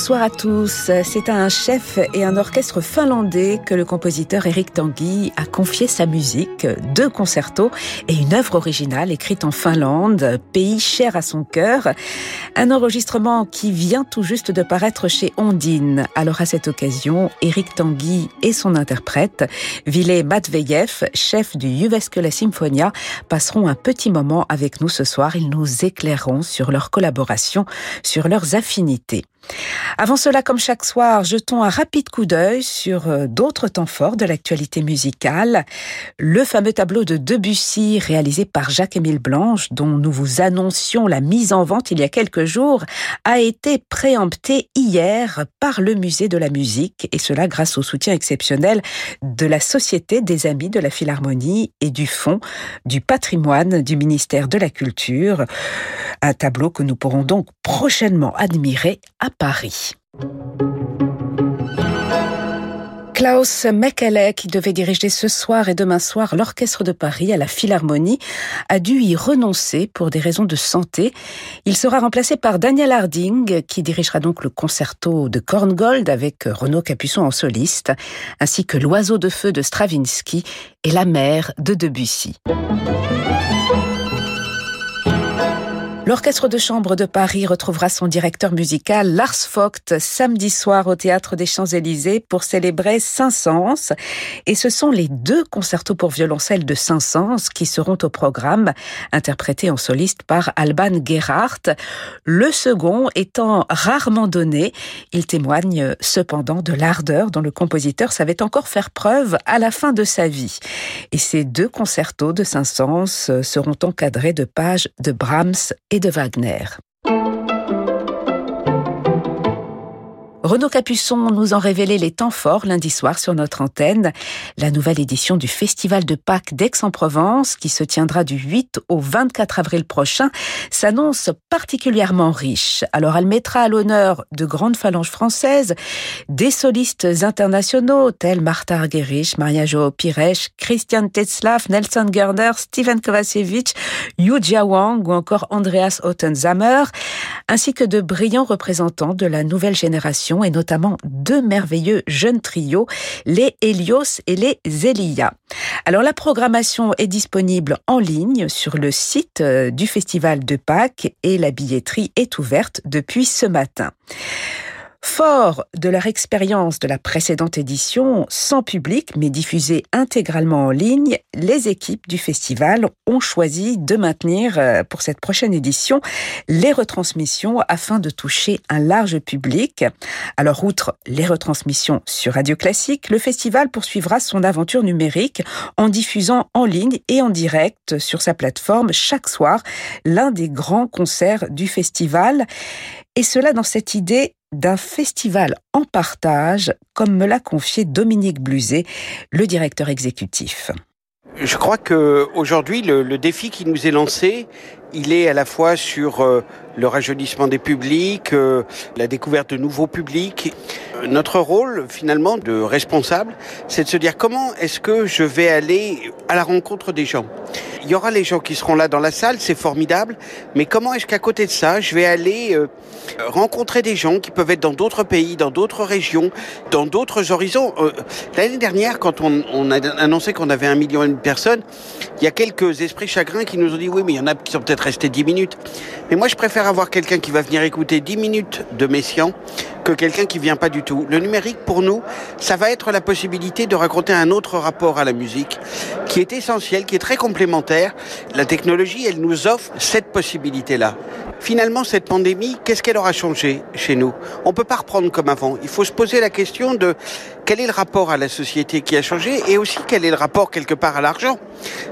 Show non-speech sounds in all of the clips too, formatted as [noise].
Bonsoir à tous. C'est à un chef et un orchestre finlandais que le compositeur Eric Tanguy a confié sa musique, deux concertos et une œuvre originale écrite en Finlande, pays cher à son cœur. Un enregistrement qui vient tout juste de paraître chez Ondine. Alors à cette occasion, Eric Tanguy et son interprète, Ville Matveyev, chef du Jyväskylä Symphonia, passeront un petit moment avec nous ce soir. Ils nous éclaireront sur leur collaboration, sur leurs affinités. Avant cela, comme chaque soir, jetons un rapide coup d'œil sur euh, d'autres temps forts de l'actualité musicale. Le fameux tableau de Debussy réalisé par Jacques-Émile Blanche, dont nous vous annoncions la mise en vente il y a quelques jours, a été préempté hier par le musée de la musique, et cela grâce au soutien exceptionnel de la Société des Amis de la Philharmonie et du Fonds du patrimoine du ministère de la Culture. Un tableau que nous pourrons donc prochainement admirer à Paris. Klaus Mekele, qui devait diriger ce soir et demain soir l'Orchestre de Paris à la Philharmonie, a dû y renoncer pour des raisons de santé. Il sera remplacé par Daniel Harding, qui dirigera donc le concerto de Korngold avec Renaud Capuçon en soliste, ainsi que L'Oiseau de feu de Stravinsky et La mer de Debussy. L'Orchestre de chambre de Paris retrouvera son directeur musical Lars Vogt samedi soir au Théâtre des Champs-Élysées pour célébrer Saint-Saëns. Et ce sont les deux concertos pour violoncelle de Saint-Saëns qui seront au programme, interprétés en soliste par Alban Gerhardt. Le second étant rarement donné, il témoigne cependant de l'ardeur dont le compositeur savait encore faire preuve à la fin de sa vie. Et ces deux concertos de Saint-Saëns seront encadrés de pages de Brahms et de Wagner. Renaud Capuçon nous en révélait les temps forts lundi soir sur notre antenne. La nouvelle édition du Festival de Pâques d'Aix-en-Provence, qui se tiendra du 8 au 24 avril prochain, s'annonce particulièrement riche. Alors elle mettra à l'honneur de grandes phalanges françaises, des solistes internationaux tels Martha Argerich, Maria Jo Pires, Christian Tetzlaff, Nelson Gerner, Steven Kovacevic, Yu Jiawang ou encore Andreas Ottenzamer, ainsi que de brillants représentants de la nouvelle génération et notamment deux merveilleux jeunes trios, les Helios et les Zelia. Alors la programmation est disponible en ligne sur le site euh, du Festival de Pâques et la billetterie est ouverte depuis ce matin. Fort de leur expérience de la précédente édition, sans public mais diffusée intégralement en ligne, les équipes du festival ont choisi de maintenir euh, pour cette prochaine édition les retransmissions afin de toucher un large public. Alors outre les retransmissions sur Radio Classique, le festival poursuivra son aventure numérique en diffusant en ligne et en direct sur sa plateforme chaque soir l'un des grands concerts du festival. Et cela dans cette idée d'un festival en partage, comme me l'a confié Dominique Bluzet, le directeur exécutif. Je crois que aujourd'hui le, le, défi qui nous est lancé, il est à la fois sur euh, le rajeunissement des publics, euh, la découverte de nouveaux publics. Notre rôle finalement de responsable, c'est de se dire comment est-ce que je vais aller à la rencontre des gens. Il y aura les gens qui seront là dans la salle, c'est formidable, mais comment est-ce qu'à côté de ça, je vais aller euh, rencontrer des gens qui peuvent être dans d'autres pays, dans d'autres régions, dans d'autres horizons? Euh, L'année dernière, quand on, a annoncé qu'on avait un million de personnes, il y a quelques esprits chagrins qui nous ont dit oui, mais il y en a qui sont peut-être restés dix minutes. Mais moi, je préfère avoir quelqu'un qui va venir écouter dix minutes de Messian que quelqu'un qui vient pas du tout. Le numérique, pour nous, ça va être la possibilité de raconter un autre rapport à la musique qui est essentiel, qui est très complémentaire. La technologie, elle nous offre cette possibilité-là. Finalement, cette pandémie, qu'est-ce qu'elle aura changé chez nous? On peut pas reprendre comme avant. Il faut se poser la question de quel est le rapport à la société qui a changé et aussi quel est le rapport quelque part à l'argent?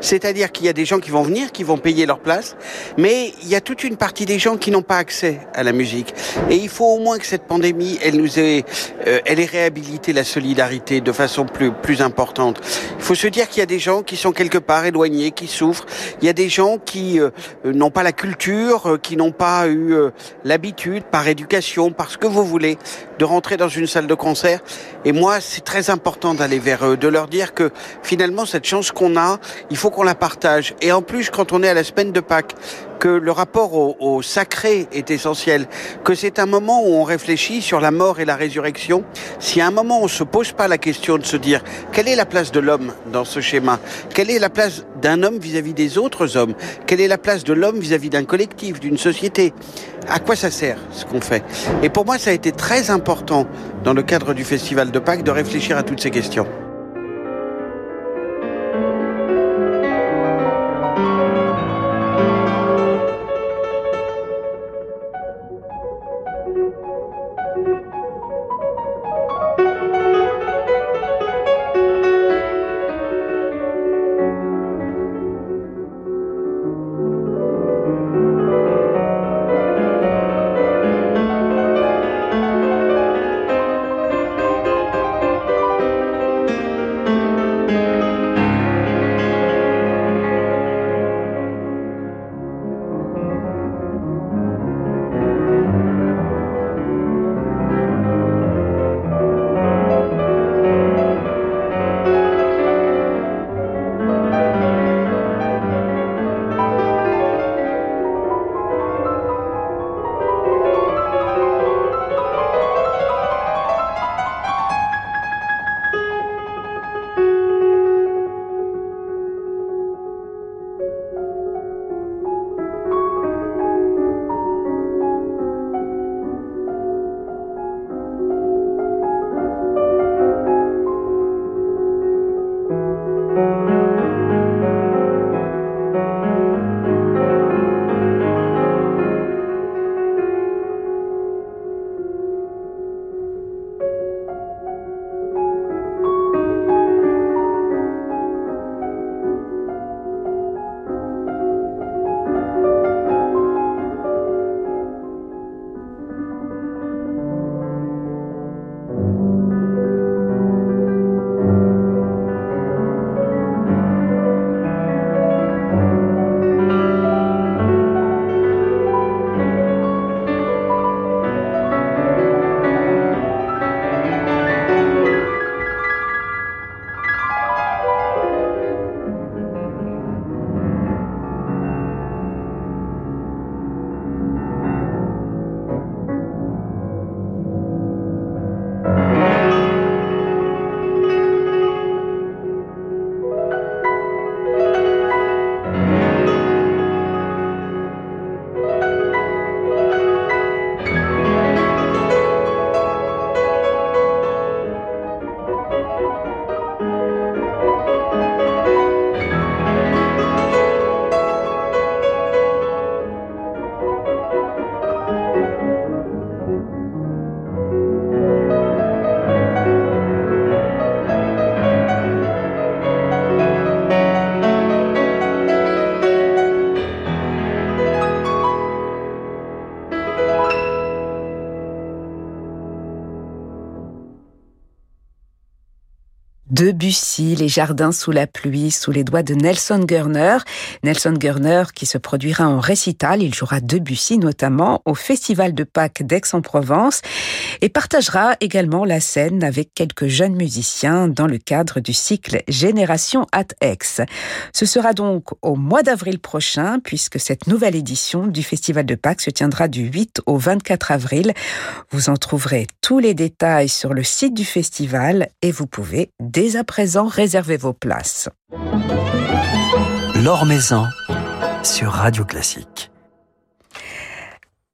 C'est-à-dire qu'il y a des gens qui vont venir, qui vont payer leur place, mais il y a toute une partie des gens qui n'ont pas accès à la musique. Et il faut au moins que cette pandémie, elle nous ait, euh, elle ait réhabilité la solidarité de façon plus, plus importante. Il faut se dire qu'il y a des gens qui sont quelque part éloignés, qui souffrent. Il y a des gens qui euh, n'ont pas la culture, euh, qui n'ont pas eu l'habitude, par éducation, par ce que vous voulez, de rentrer dans une salle de concert. Et moi, c'est très important d'aller vers eux, de leur dire que finalement, cette chance qu'on a, il faut qu'on la partage. Et en plus, quand on est à la semaine de Pâques, que le rapport au, sacré est essentiel, que c'est un moment où on réfléchit sur la mort et la résurrection. Si à un moment on se pose pas la question de se dire quelle est la place de l'homme dans ce schéma, quelle est la place d'un homme vis-à-vis des autres hommes, quelle est la place de l'homme vis-à-vis d'un collectif, d'une société, à quoi ça sert ce qu'on fait? Et pour moi, ça a été très important dans le cadre du Festival de Pâques de réfléchir à toutes ces questions. Debussy, Les jardins sous la pluie, sous les doigts de Nelson Gurner. Nelson Gurner qui se produira en récital, il jouera Debussy notamment au Festival de Pâques d'Aix-en-Provence et partagera également la scène avec quelques jeunes musiciens dans le cadre du cycle Génération at Aix. Ce sera donc au mois d'avril prochain puisque cette nouvelle édition du Festival de Pâques se tiendra du 8 au 24 avril. Vous en trouverez tous les détails sur le site du festival et vous pouvez dès à présent, réservez vos places. Maison sur Radio Classique.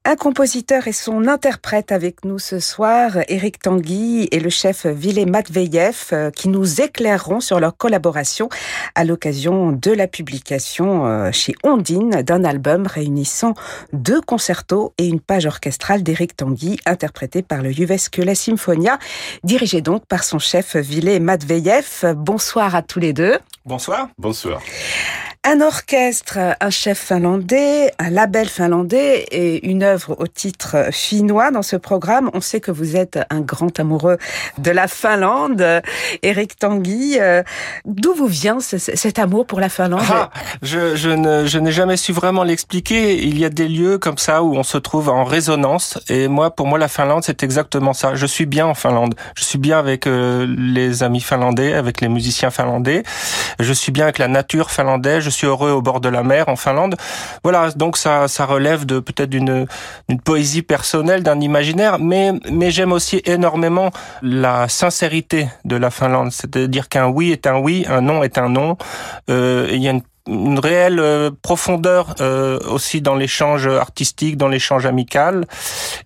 Un compositeur et son interprète avec nous ce soir, Eric Tanguy et le chef Vilé Matveyev, euh, qui nous éclaireront sur leur collaboration à l'occasion de la publication euh, chez Ondine d'un album réunissant deux concertos et une page orchestrale d'Eric Tanguy, interprété par le La Symphonia, dirigé donc par son chef Vilé Matveyev. Bonsoir à tous les deux. Bonsoir. Bonsoir. Un orchestre, un chef finlandais, un label finlandais et une œuvre au titre finnois dans ce programme. On sait que vous êtes un grand amoureux de la Finlande. Eric Tanguy, euh, d'où vous vient cet amour pour la Finlande ah, Je, n'ai jamais su vraiment l'expliquer. Il y a des lieux comme ça où on se trouve en résonance. Et moi, pour moi, la Finlande, c'est exactement ça. Je suis bien en Finlande. Je suis bien avec euh, les amis finlandais, avec les musiciens finlandais. Je suis bien avec la nature finlandaise. Suis heureux au bord de la mer en Finlande. Voilà, donc ça, ça relève de peut-être d'une, d'une poésie personnelle, d'un imaginaire, mais, mais j'aime aussi énormément la sincérité de la Finlande, c'est-à-dire qu'un oui est un oui, un non est un non. Euh, il y a une une réelle euh, profondeur euh, aussi dans l'échange artistique, dans l'échange amical.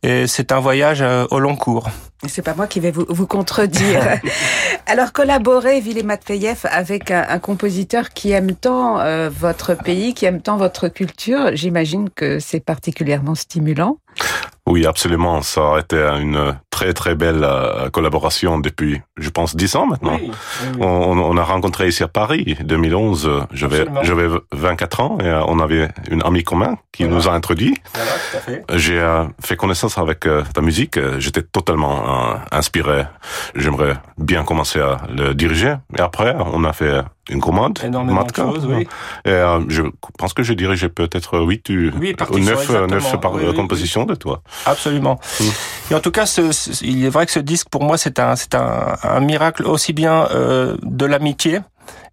Et c'est un voyage euh, au long cours. C'est pas moi qui vais vous, vous contredire. [laughs] Alors collaborer, Ville Matveyev, avec un, un, compositeur qui aime tant votre pays, qui aime tant votre culture, j'imagine que c'est particulièrement stimulant. Oui, absolument. Ça a été une très très belle euh, collaboration depuis, je pense, dix ans maintenant. On, on, a rencontré ici à Paris, 2011. J'avais j'avais 24 ans et euh, on avait une amie commun qui nous a introduit. Voilà, J'ai euh, fait connaissance avec ta musique. J'étais totalement inspiré. J'aimerais bien commencer à le diriger. Et après, on a fait une commande. Énormément de choses, oui. Et euh, je pense que j'ai dirigé peut-être 8 ou 9, 9 par oui, composition de toi. Absolument. Mm. Et en tout cas, ce, il est vrai que ce disque, pour moi, c'est un, c'est un, un, miracle aussi bien euh, de l'amitié,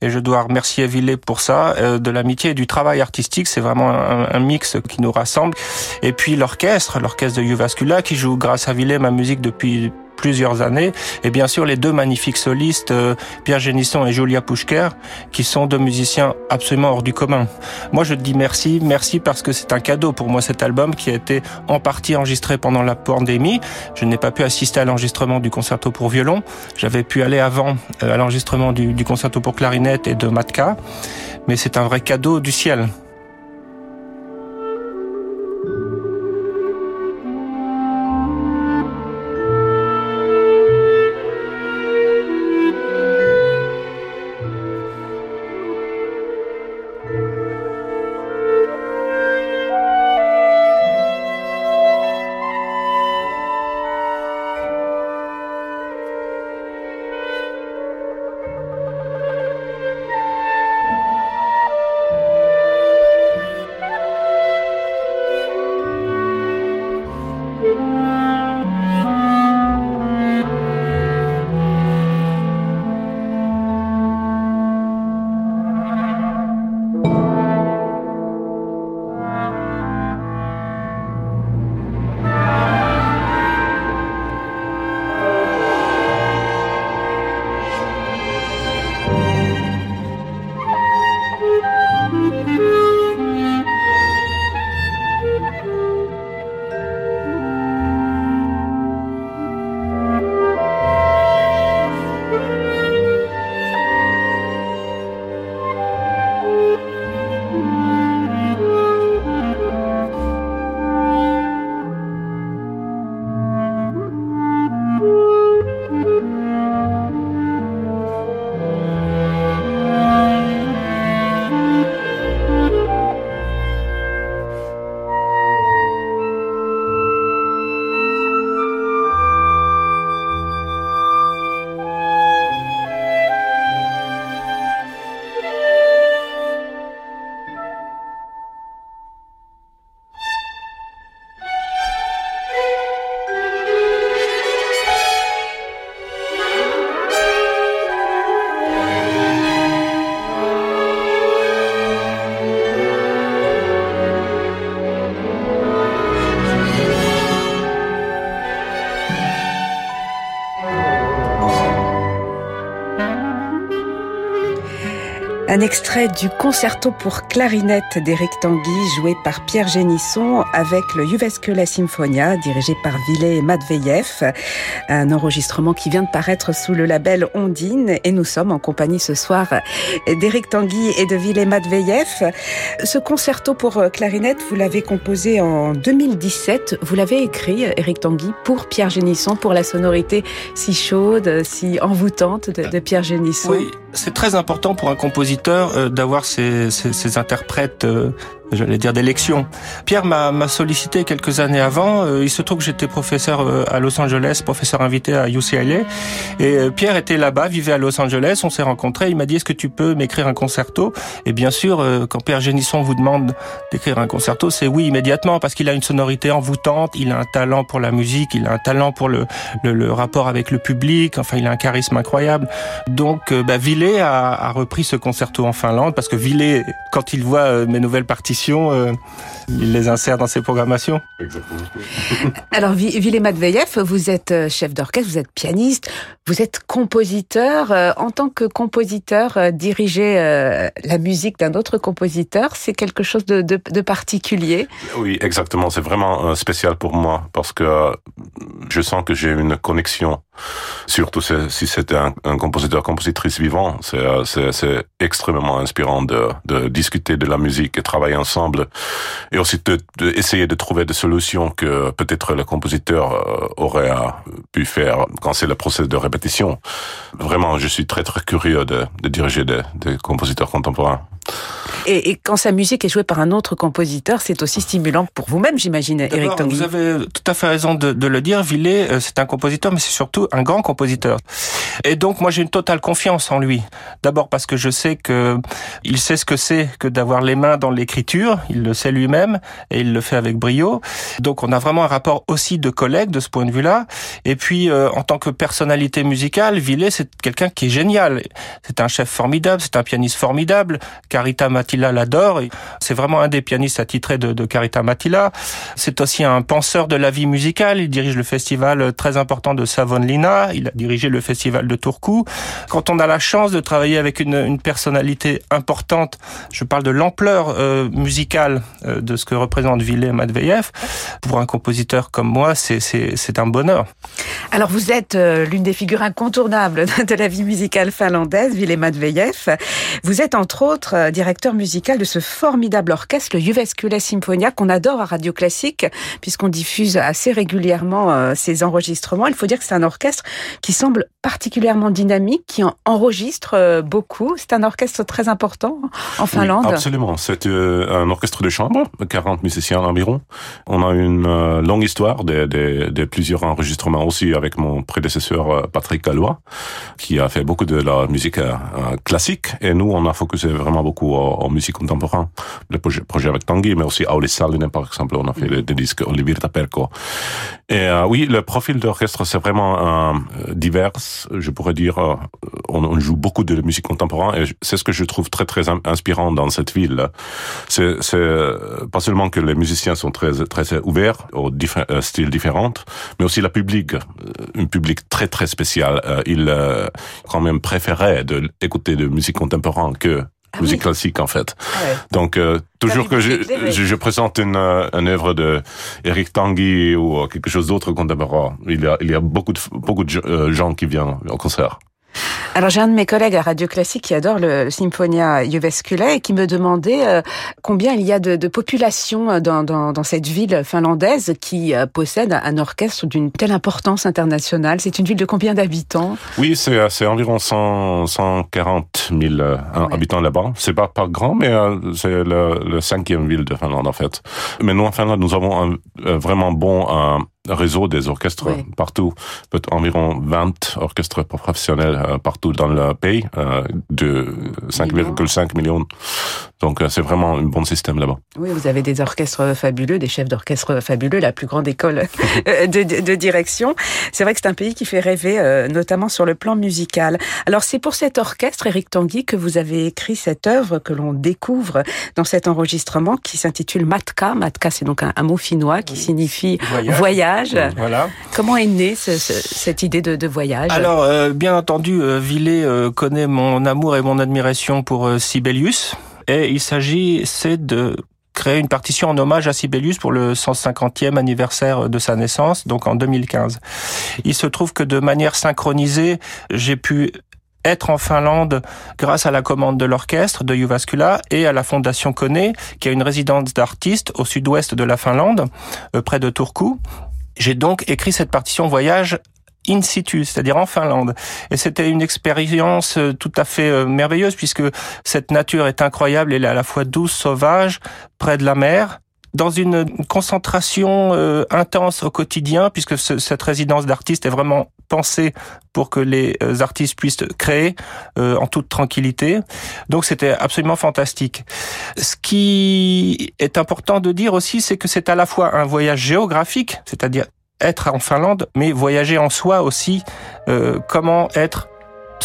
et je dois remercier Villet pour ça, euh, de l'amitié et du travail artistique. C'est vraiment un, un, mix qui nous rassemble. Et puis l'orchestre, l'orchestre de Uvascula qui joue grâce à Villet ma musique depuis plusieurs années. Et bien sûr, les deux magnifiques solistes, euh, Pierre Génisson et Julia Pushker, qui sont deux musiciens absolument hors du commun. Moi, je te dis merci, merci parce que c'est un cadeau pour moi cet album qui a été en partie enregistré pendant la pandémie. Je n'ai pas pu assister à l'enregistrement du concerto pour violon. J'avais pu aller avant euh, à l'enregistrement du, du concerto pour clarinette et de matka. Mais c'est un vrai cadeau du ciel. Extrait du concerto pour clarinette d'Éric Tanguy, joué par Pierre Génisson, avec le Juvesque Symphonia, dirigé par Villet Matveyev. Un enregistrement qui vient de paraître sous le label Ondine. Et nous sommes en compagnie ce soir d'Éric Tanguy et de Villet Matveyev. Ce concerto pour clarinette, vous l'avez composé en 2017. Vous l'avez écrit, Éric Tanguy, pour Pierre Génisson, pour la sonorité si chaude, si envoûtante de, Pierre Génisson. C'est très important pour un compositeur d'avoir ses, interprètes j'allais dire d'élection. Pierre m'a sollicité quelques années avant. Euh, il se trouve que j'étais professeur euh, à Los Angeles, professeur invité à UCLA. Et euh, Pierre était là-bas, vivait à Los Angeles. On s'est rencontrés. Il m'a dit, est-ce que tu peux m'écrire un concerto? Et bien sûr, quand Pierre Génisson vous demande d'écrire un concerto, c'est oui immédiatement parce qu'il a une sonorité envoûtante, il a un talent pour la musique, il a un talent pour le, le, rapport avec le public. Enfin, il a un charisme incroyable. Donc, bah, Villet a, a repris ce concerto en Finlande parce que Villet, quand il voit mes nouvelles parties euh, il les insère dans ses programmations. Exactement. Alors, Ville Matveyev, vous êtes euh, chef d'orchestre, vous êtes pianiste, vous êtes compositeur. Euh, en tant que compositeur, diriger la musique d'un autre compositeur, c'est quelque chose de, de, particulier? Oui, exactement. C'est vraiment spécial pour moi parce que je sens que j'ai une connexion Surtout si c'était un, un compositeur-compositrice vivant, c'est extrêmement inspirant de, de, discuter de la musique et travailler et aussi de, de essayer de trouver des solutions que peut-être le compositeur euh, aurait pu faire quand c'est le processus de répétition. Vraiment, je suis très très curieux de, diriger des compositeurs contemporains. Et, et, quand sa musique est jouée par un autre compositeur, c'est aussi stimulant pour vous-même, j'imagine, Eric Tanguy. Vous avez tout à fait raison de, de le dire. Villet, euh, c'est un compositeur, mais c'est surtout un grand compositeur. Et donc, moi, j'ai une totale confiance en lui. D'abord parce que je sais que il sait ce que c'est que d'avoir les mains dans l'écriture. Il le sait lui-même et il le fait avec brio. Donc, on a vraiment un rapport aussi de collègue de ce point de vue-là. Et puis, euh, en tant que personnalité musicale, Villet, c'est quelqu'un qui est génial. C'est un chef formidable, c'est un pianiste formidable. Carita Matila l'adore. C'est vraiment un des pianistes attitrés de, Carita Matila. C'est aussi un penseur de la vie musicale. Il dirige le festival très important de Savonlinna. Il a dirigé le festival de Turku. Quand on a la chance de travailler avec une, personnalité importante, je parle de l'ampleur euh, musicale euh, de ce que représente Villet Matveyev, pour un compositeur comme moi, c'est un bonheur. Alors vous êtes euh, l'une des figures incontournables [laughs] de la vie musicale finlandaise, Villet Matveyev. Vous êtes entre autres directeur musical de ce formidable orchestre, le Jyväskylä Symphonia, qu'on adore à Radio Classique, puisqu'on diffuse assez régulièrement euh, ces enregistrements. Il faut dire que c'est un orchestre qui semble particulièrement dynamique, qui en enregistre euh, beaucoup. C'est un orchestre très important en Finlande. absolument. C'est euh, un orchestre de chambre, 40 musiciens environ. On a une longue histoire de, de, de, plusieurs enregistrements aussi avec mon prédécesseur Patrick Gallois, qui a fait beaucoup de la musique classique. Et nous, on a focusé vraiment beaucoup en, musique contemporaine. Le projet, projet, avec Tanguy, mais aussi Auli Salinen, par exemple, on a fait mm. des disques Olivier Taperco. Et euh, oui, le profil d'orchestre, c'est vraiment euh, divers. Je pourrais dire, euh, on, on, joue beaucoup de musique contemporaine et c'est ce que je trouve très très inspirant dans cette ville. C'est pas seulement que les musiciens sont très très ouverts aux euh, styles différents, mais aussi la public, un public très très spécial. il quand même préférait de écouter de musique contemporaine que ah musique classique en fait. Ah Donc euh, toujours que je, je, présente une, euh, une œuvre de Eric Tanguy ou quelque chose d'autre contemporain, il y a, il y a beaucoup de, beaucoup de gens qui viennent au concert. Alors j'ai un de mes collègues à Radio Classique qui adore le, Symphonia Jyväskylä et qui me demandait euh, combien il y a de, de population dans, dans, dans, cette ville finlandaise qui euh, possède un orchestre d'une telle importance internationale. C'est une ville de combien d'habitants? Oui, c'est environ 100, 140 000 habitants là-bas. C'est pas pas grand, mais euh, c'est le, le, cinquième ville de Finlande en fait. Mais nous en Finlande, nous avons un, vraiment bon réseau des orchestres partout, peut environ 20 orchestres professionnels euh, partout dans le pays, euh, de 5,5 millions. Donc euh, c'est vraiment un bon système là-bas. Oui, vous avez des orchestres fabuleux, des chefs d'orchestre fabuleux, la plus grande école [laughs] de, de, direction. C'est vrai que c'est un pays qui fait rêver, notamment sur le plan musical. Alors c'est pour cet orchestre, Eric Tanguy, que vous avez écrit cette œuvre que l'on découvre dans cet enregistrement qui s'intitule Matka. Matka, c'est donc un, mot finnois qui signifie voyage voilà. Comment est née cette idée de, voyage? Alors, euh, bien entendu, euh, Villet euh, connaît mon amour et mon admiration pour Sibelius. Et il s'agit, c'est de créer une partition en hommage à Sibelius pour le 150e anniversaire de sa naissance, donc en 2015. Il se trouve que de manière synchronisée, j'ai pu être en Finlande grâce à la commande de l'orchestre de Jyväskylä et à la fondation Kone, qui a une résidence d'artistes au sud-ouest de la Finlande, près de Turku. J'ai donc écrit cette partition voyage in situ, c'est-à-dire en Finlande. Et c'était une expérience euh, tout à fait euh, merveilleuse puisque cette nature est incroyable, elle est à la fois douce, sauvage, près de la mer, dans une concentration euh, intense au quotidien, puisque cette résidence d'artiste est vraiment pensée pour que les artistes puissent créer en toute tranquillité. Donc c'était absolument fantastique. Ce qui est important de dire aussi, c'est que c'est à la fois un voyage géographique, c'est-à-dire être en Finlande, mais voyager en soi aussi. Euh, comment être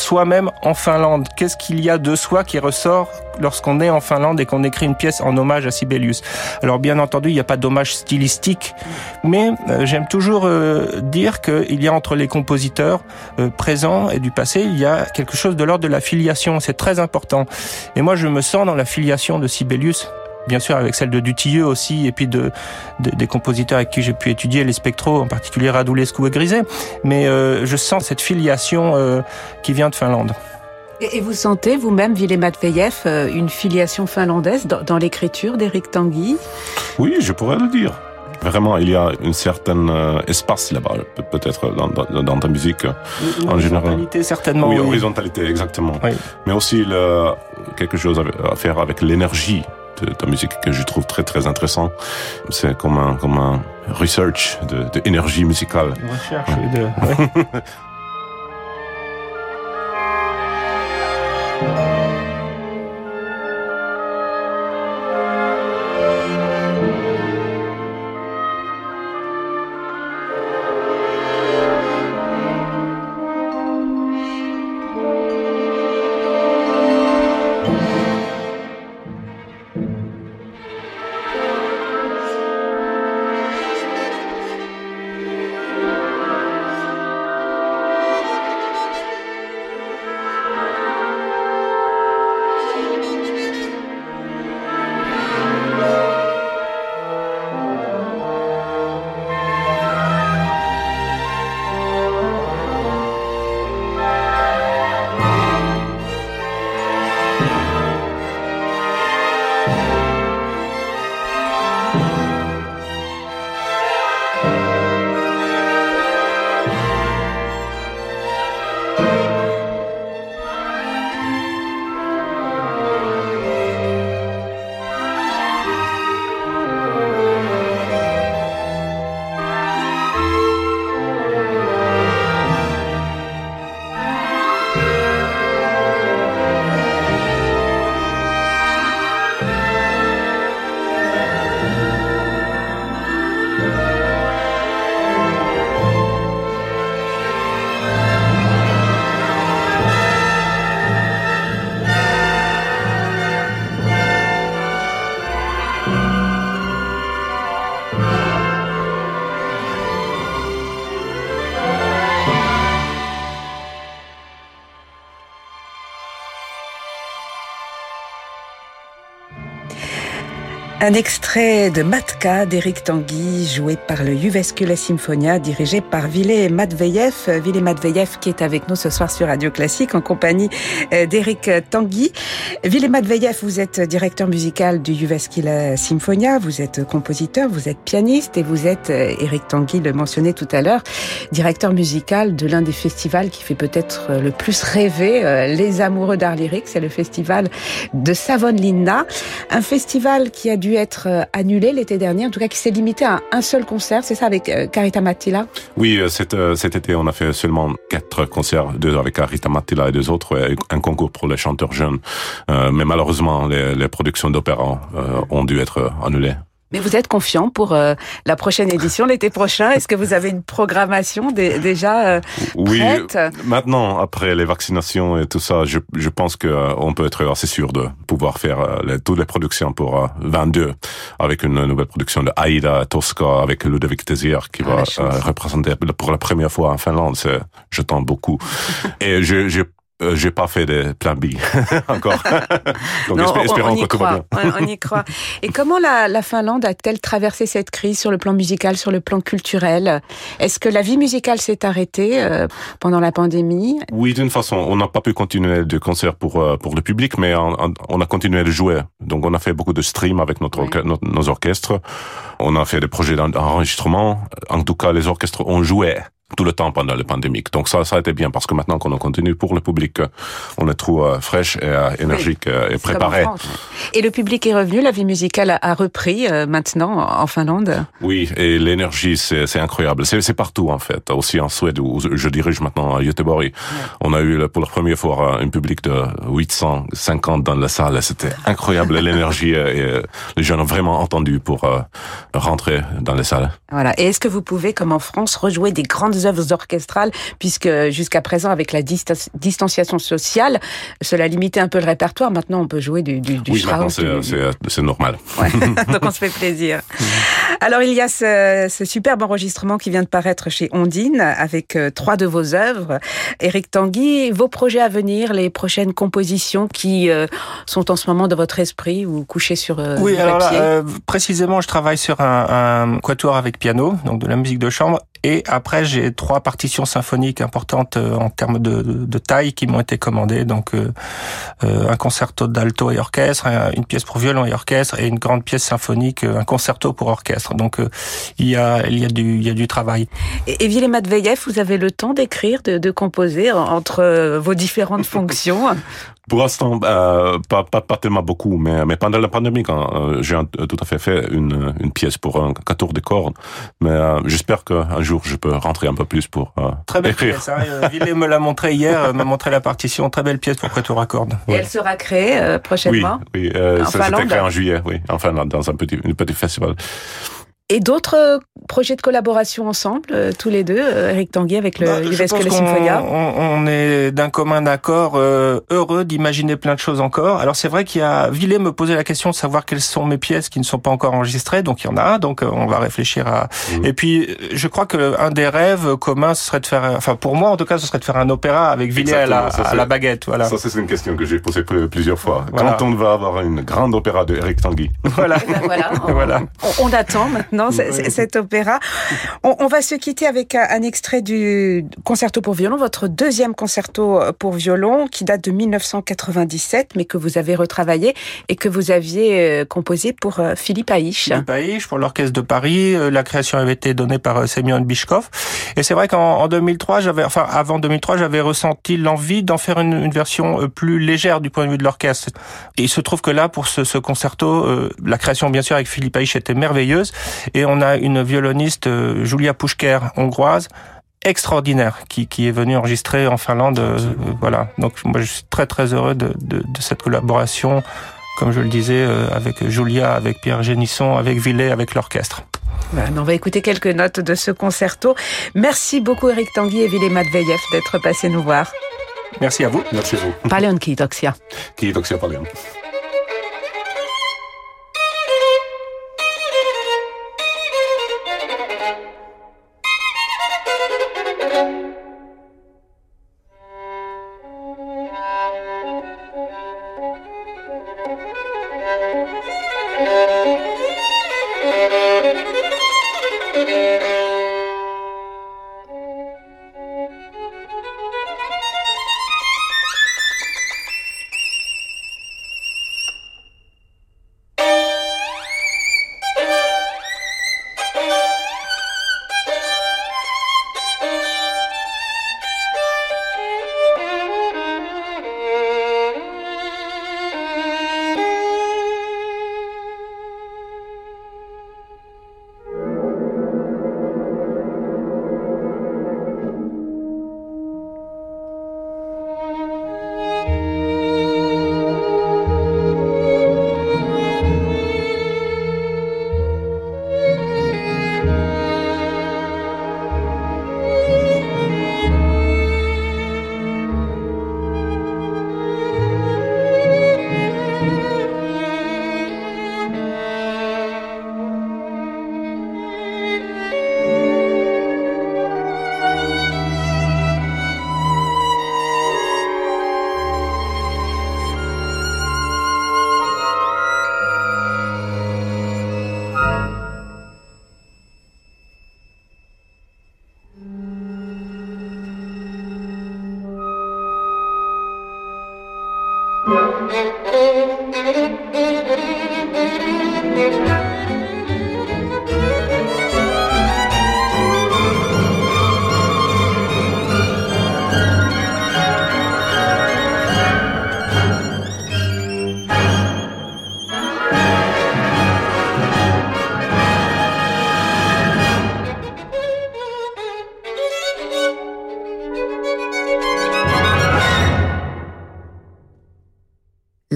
soi-même en Finlande Qu'est-ce qu'il y a de soi qui ressort lorsqu'on est en Finlande et qu'on écrit une pièce en hommage à Sibelius? Alors bien entendu, il n'y a pas d'hommage stylistique, mais euh, j'aime toujours euh, dire qu'il y a entre les compositeurs présents et du passé, il y a quelque chose de l'ordre de la filiation. C'est très important. Et moi, je me sens dans la filiation de Sibelius bien sûr avec celle de Dutilleux aussi, et puis de, des compositeurs avec qui j'ai pu étudier les spectros, en particulier Radulescu et Griset. Mais euh, je sens cette filiation euh, qui vient de Finlande. Et vous sentez vous-même, Ville Matveyev, euh, une filiation finlandaise dans, l'écriture d'Éric Tanguy? Oui, je pourrais le dire. Vraiment, il y a une certaine espace là-bas, peut-être dans, dans, ta musique en général. Horizontalité, certainement. Oui, horizontalité, exactement. Mais aussi le, quelque chose à faire avec l'énergie ta musique que je trouve très très intéressant. C'est comme un, comme un research de, de énergie musicale. Recherche de... Ouais. [laughs] Un extrait de Matka d'Éric Tanguy, joué par le Juvescula Symphonia, dirigé par Ville Matveyev. Ville Matveyev qui est avec nous ce soir sur Radio Classique en compagnie euh, d'Éric Tanguy. Ville Matveyev, vous êtes directeur musical du Juvescula Symphonia, vous êtes compositeur, vous êtes pianiste et vous êtes, euh, Éric Tanguy le mentionnait tout à l'heure, directeur musical de l'un des festivals qui fait peut-être le plus rêver euh, les amoureux d'art lyrique, c'est le festival de Savonlinna, un festival qui a dû être euh, annulé l'été dernier, en tout cas qui s'est limité à un seul concert, c'est ça avec euh, Carita Mattila? Oui, euh, cet, cet été on a fait seulement quatre concerts, deux avec Carita Mattila et deux autres, un concours pour les chanteurs jeunes. mais malheureusement, les, les productions d'opéra ont dû être annulées. Mais vous êtes confiant pour euh, la prochaine édition l'été prochain? Est-ce que vous avez une programmation déjà euh, Oui, maintenant, après les vaccinations et tout ça, je, je pense qu'on euh, peut être assez sûr de pouvoir faire les, toutes les productions pour 22, avec une nouvelle production de Aida Tosca, avec Ludovic Tézier qui ah, va représenter pour la première fois en Finlande. Je tente beaucoup. [laughs] et je, je euh, j'ai pas fait de plan B [laughs] encore. [laughs] Donc non, espérons on, que tout va bien. on y croit. Et comment la, la Finlande a-t-elle traversé cette crise sur le plan musical, sur le plan culturel? Est-ce que la vie musicale s'est arrêtée euh, pendant la pandémie? Oui, d'une façon. On n'a pas pu continuer de concerts pour euh, pour le public, mais on, on, a continué de jouer. Donc on a fait beaucoup de streams avec notre, notre nos orchestres. On a fait des projets d'enregistrement. En tout cas, les orchestres ont joué tout le temps pendant la pandémie. Donc ça, ça a été bien parce que maintenant qu'on continue pour le public, on est trop euh, fraîche et euh, énergique euh, et préparé. Et le public est revenu, la vie musicale a repris maintenant en Finlande. Oui, et l'énergie c'est incroyable. C'est partout en fait, aussi en Suède où je dirige maintenant à Göteborg. On a eu pour la première fois un public de 850 dans la salle. C'était incroyable [laughs] l'énergie et les gens ont vraiment entendu pour rentrer dans les salles. Voilà. Et est-ce que vous pouvez, comme en France, rejouer des grandes œuvres orchestrales, puisque jusqu'à présent, avec la distanciation sociale, cela limitait un peu le répertoire. Maintenant, on peut jouer du, du, du Oui, maintenant, c'est normal. [laughs] Donc, on se fait plaisir. Alors, il y a ce, ce, superbe enregistrement qui vient de paraître chez Ondine, avec euh, trois de vos œuvres. Éric Tanguy, vos projets à venir, les prochaines compositions qui euh, sont en ce moment dans votre esprit ou couchées sur euh, oui, alors là, précisément, je travaille sur un, un quatuor avec piano, donc de la musique de chambre, et après, j'ai trois partitions symphoniques importantes euh, en termes de, de, taille qui m'ont été commandées. Donc, euh, euh, un concerto d'alto et orchestre, une pièce pour violon et orchestre, et une grande pièce symphonique, un concerto pour orchestre. Donc, il y a il y a du il y a du travail. Et, et Matveyev, vous avez le temps d'écrire, de, de composer entre vos différentes [laughs] fonctions? Pour l'instant, euh, pas, pas, pas tellement beaucoup, mais, mais pendant la pandémie, euh, j'ai tout à fait fait une, une pièce pour un quatorze de cordes. Mais euh, j'espère qu'un jour, je peux rentrer un peu plus pour euh, Très belle écrire. pièce. Hein. Villet me l'a montré hier, m'a montré la partition. Très belle pièce pour quatorze à cordes. Et elle sera créée prochainement Oui, oui ça s'est créé en juillet, oui, enfin dans un petit, un petit festival. Et d'autres euh, projets de collaboration ensemble, euh, tous les deux, euh, Eric Tanguy avec le bah, Symphonia on, on, est d'un commun accord heureux d'imaginer plein de choses encore. Alors c'est vrai qu'il y a Villet me posait la question de savoir quelles sont mes pièces qui ne sont pas encore enregistrées, donc il y en a donc on va réfléchir à. Mmh. Et puis je crois que un des rêves communs ce serait de faire, enfin pour moi en tout cas, ce serait de faire un opéra avec Villet à la, à la, baguette. Voilà. Ça c'est une question que j'ai posée plusieurs fois. Quand on va avoir une grande opéra de Eric Tanguy Voilà. [laughs] Ben voilà. On, voilà. on attend maintenant cet opéra. On, va se quitter avec un, extrait du concerto pour violon, votre deuxième concerto pour violon qui date de 1997, mais que vous avez retravaillé et que vous aviez euh, composé pour euh, Philippe Haïch. Philippe Haïch, pour l'Orchestre de Paris. Euh, la création avait été donnée par Semyon Bishkov. Et c'est vrai qu'en 2003, j'avais, enfin, avant 2003, j'avais ressenti l'envie d'en faire une, version plus légère du point de vue de l'orchestre. Et il se trouve que là, pour ce, ce concerto, la création, bien sûr, avec Philippe Haïch était merveilleuse. Et on a une violoniste, euh, Julia Pushker, hongroise, extraordinaire qui, qui est venue enregistrer en Finlande. Euh, voilà. Donc moi je suis très très heureux de, de, de cette collaboration, comme je le disais, euh, avec Julia, avec Pierre Génisson, avec Villet, avec l'orchestre. on va écouter quelques notes de ce concerto. Merci beaucoup Eric Tanguy et Villet Matveyev d'être passés nous voir. Merci à vous. Merci à vous. Paljon kiitoksia. Kiitoksia paljon.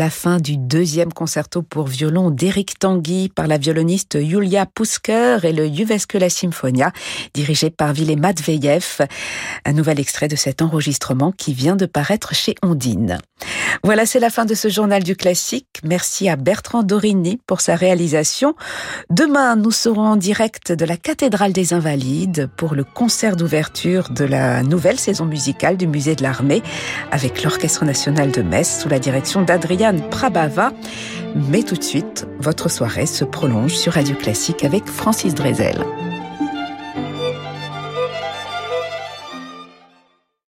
La fin du deuxième concerto pour violon d'Éric Tanguy par la violoniste Yulia Pusker et le Juvescula Symphonia, dirigé par Vilé Matveyev. Un nouvel extrait de cet enregistrement qui vient de paraître chez Ondine. Voilà, c'est la fin de ce journal du classique. Merci à Bertrand Dorini pour sa réalisation. Demain, nous serons en direct de la cathédrale des Invalides pour le concert d'ouverture de la nouvelle saison musicale du musée de l'armée avec l'Orchestre national de Metz sous la direction Prabava. Mais tout de suite, votre soirée se prolonge sur Radio Classique avec Francis Drezel.